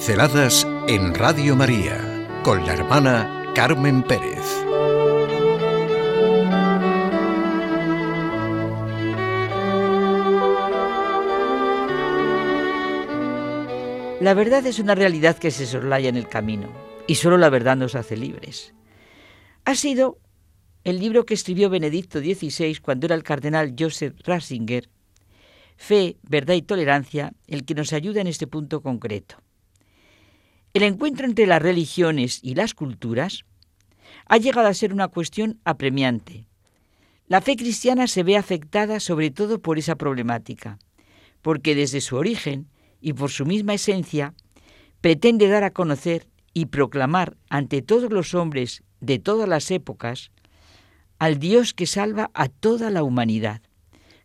Pinceladas en Radio María con la hermana Carmen Pérez. La verdad es una realidad que se soslaya en el camino y solo la verdad nos hace libres. Ha sido el libro que escribió Benedicto XVI cuando era el cardenal Joseph Ratzinger Fe, verdad y tolerancia, el que nos ayuda en este punto concreto. El encuentro entre las religiones y las culturas ha llegado a ser una cuestión apremiante. La fe cristiana se ve afectada sobre todo por esa problemática, porque desde su origen y por su misma esencia pretende dar a conocer y proclamar ante todos los hombres de todas las épocas al Dios que salva a toda la humanidad.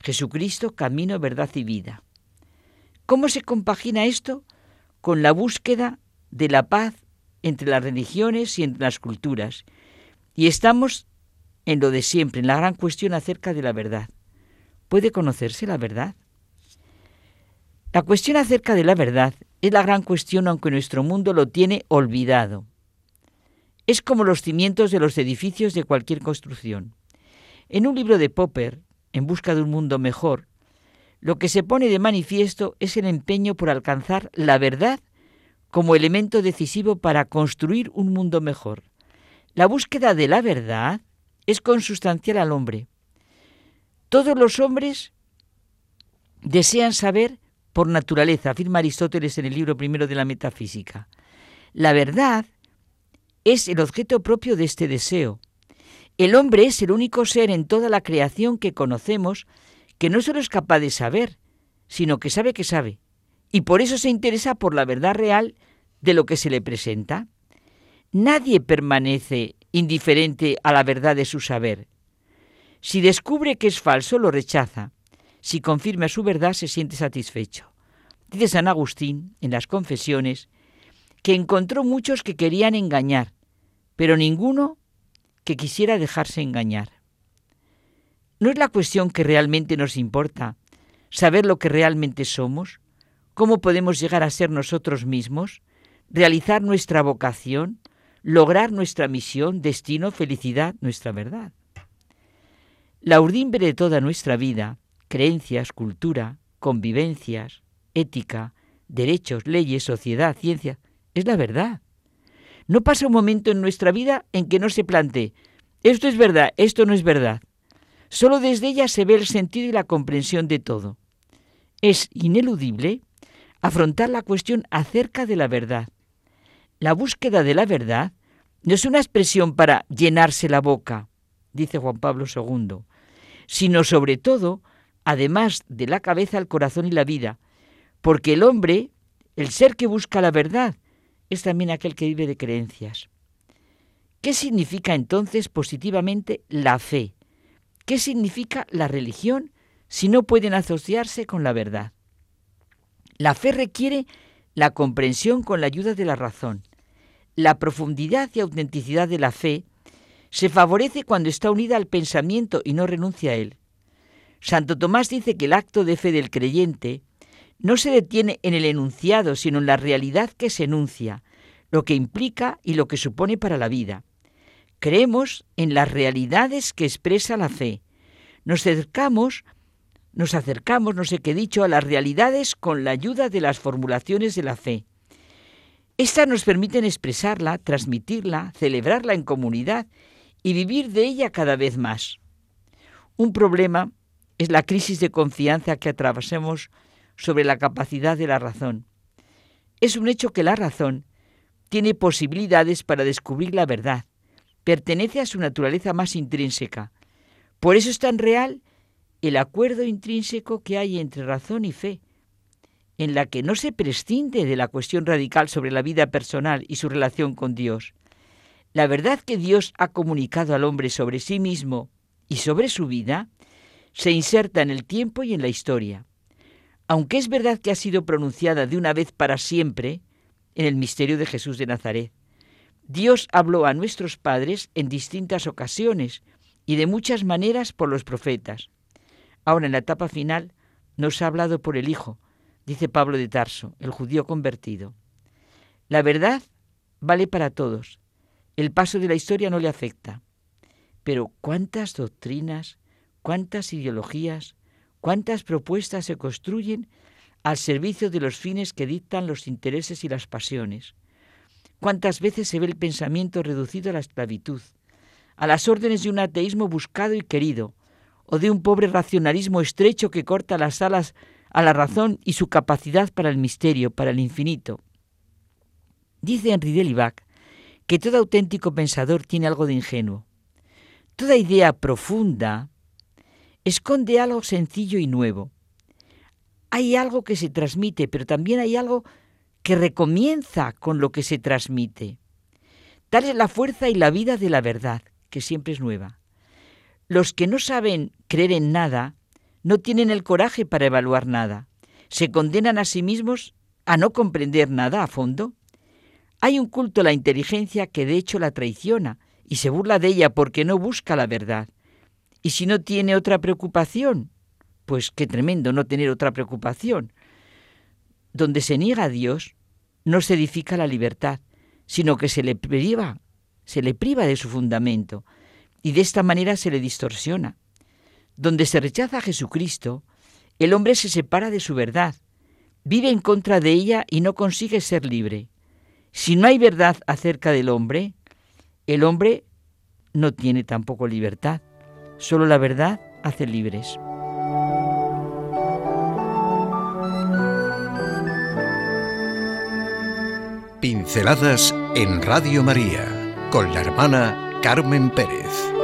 Jesucristo, camino, verdad y vida. ¿Cómo se compagina esto con la búsqueda de la paz entre las religiones y entre las culturas? Y estamos en lo de siempre, en la gran cuestión acerca de la verdad. ¿Puede conocerse la verdad? La cuestión acerca de la verdad es la gran cuestión aunque nuestro mundo lo tiene olvidado. Es como los cimientos de los edificios de cualquier construcción. En un libro de Popper, en busca de un mundo mejor, lo que se pone de manifiesto es el empeño por alcanzar la verdad como elemento decisivo para construir un mundo mejor. La búsqueda de la verdad es consustancial al hombre. Todos los hombres desean saber por naturaleza, afirma Aristóteles en el libro primero de la Metafísica. La verdad es el objeto propio de este deseo. El hombre es el único ser en toda la creación que conocemos que no solo es capaz de saber, sino que sabe que sabe, y por eso se interesa por la verdad real de lo que se le presenta. Nadie permanece indiferente a la verdad de su saber. Si descubre que es falso, lo rechaza. Si confirma su verdad, se siente satisfecho. Dice San Agustín en las confesiones que encontró muchos que querían engañar, pero ninguno que quisiera dejarse engañar. ¿No es la cuestión que realmente nos importa saber lo que realmente somos? ¿Cómo podemos llegar a ser nosotros mismos? ¿Realizar nuestra vocación? ¿Lograr nuestra misión, destino, felicidad, nuestra verdad? La urdimbre de toda nuestra vida, creencias, cultura, convivencias, ética, derechos, leyes, sociedad, ciencia, es la verdad. No pasa un momento en nuestra vida en que no se plantee, esto es verdad, esto no es verdad. Solo desde ella se ve el sentido y la comprensión de todo. Es ineludible afrontar la cuestión acerca de la verdad. La búsqueda de la verdad no es una expresión para llenarse la boca, dice Juan Pablo II, sino sobre todo, además de la cabeza, el corazón y la vida, porque el hombre, el ser que busca la verdad, es también aquel que vive de creencias. ¿Qué significa entonces positivamente la fe? ¿Qué significa la religión si no pueden asociarse con la verdad? La fe requiere la comprensión con la ayuda de la razón. La profundidad y autenticidad de la fe se favorece cuando está unida al pensamiento y no renuncia a él. Santo Tomás dice que el acto de fe del creyente no se detiene en el enunciado, sino en la realidad que se enuncia, lo que implica y lo que supone para la vida. Creemos en las realidades que expresa la fe. Nos acercamos, nos acercamos, no sé qué he dicho, a las realidades con la ayuda de las formulaciones de la fe. Estas nos permiten expresarla, transmitirla, celebrarla en comunidad y vivir de ella cada vez más. Un problema es la crisis de confianza que atravesamos sobre la capacidad de la razón. Es un hecho que la razón tiene posibilidades para descubrir la verdad, pertenece a su naturaleza más intrínseca. Por eso es tan real el acuerdo intrínseco que hay entre razón y fe, en la que no se prescinde de la cuestión radical sobre la vida personal y su relación con Dios. La verdad que Dios ha comunicado al hombre sobre sí mismo y sobre su vida se inserta en el tiempo y en la historia. Aunque es verdad que ha sido pronunciada de una vez para siempre, en el misterio de Jesús de Nazaret. Dios habló a nuestros padres en distintas ocasiones y de muchas maneras por los profetas. Ahora en la etapa final nos ha hablado por el Hijo, dice Pablo de Tarso, el judío convertido. La verdad vale para todos. El paso de la historia no le afecta. Pero cuántas doctrinas, cuántas ideologías, cuántas propuestas se construyen al servicio de los fines que dictan los intereses y las pasiones. Cuántas veces se ve el pensamiento reducido a la esclavitud, a las órdenes de un ateísmo buscado y querido, o de un pobre racionalismo estrecho que corta las alas a la razón y su capacidad para el misterio, para el infinito. Dice Henri Delibac que todo auténtico pensador tiene algo de ingenuo. Toda idea profunda esconde algo sencillo y nuevo. Hay algo que se transmite, pero también hay algo que recomienza con lo que se transmite. Tal es la fuerza y la vida de la verdad, que siempre es nueva. Los que no saben creer en nada no tienen el coraje para evaluar nada. Se condenan a sí mismos a no comprender nada a fondo. Hay un culto a la inteligencia que de hecho la traiciona y se burla de ella porque no busca la verdad. Y si no tiene otra preocupación, pues qué tremendo no tener otra preocupación. Donde se niega a Dios, no se edifica la libertad, sino que se le priva, se le priva de su fundamento y de esta manera se le distorsiona. Donde se rechaza a Jesucristo, el hombre se separa de su verdad, vive en contra de ella y no consigue ser libre. Si no hay verdad acerca del hombre, el hombre no tiene tampoco libertad. Solo la verdad hace libres. Pinceladas en Radio María con la hermana Carmen Pérez.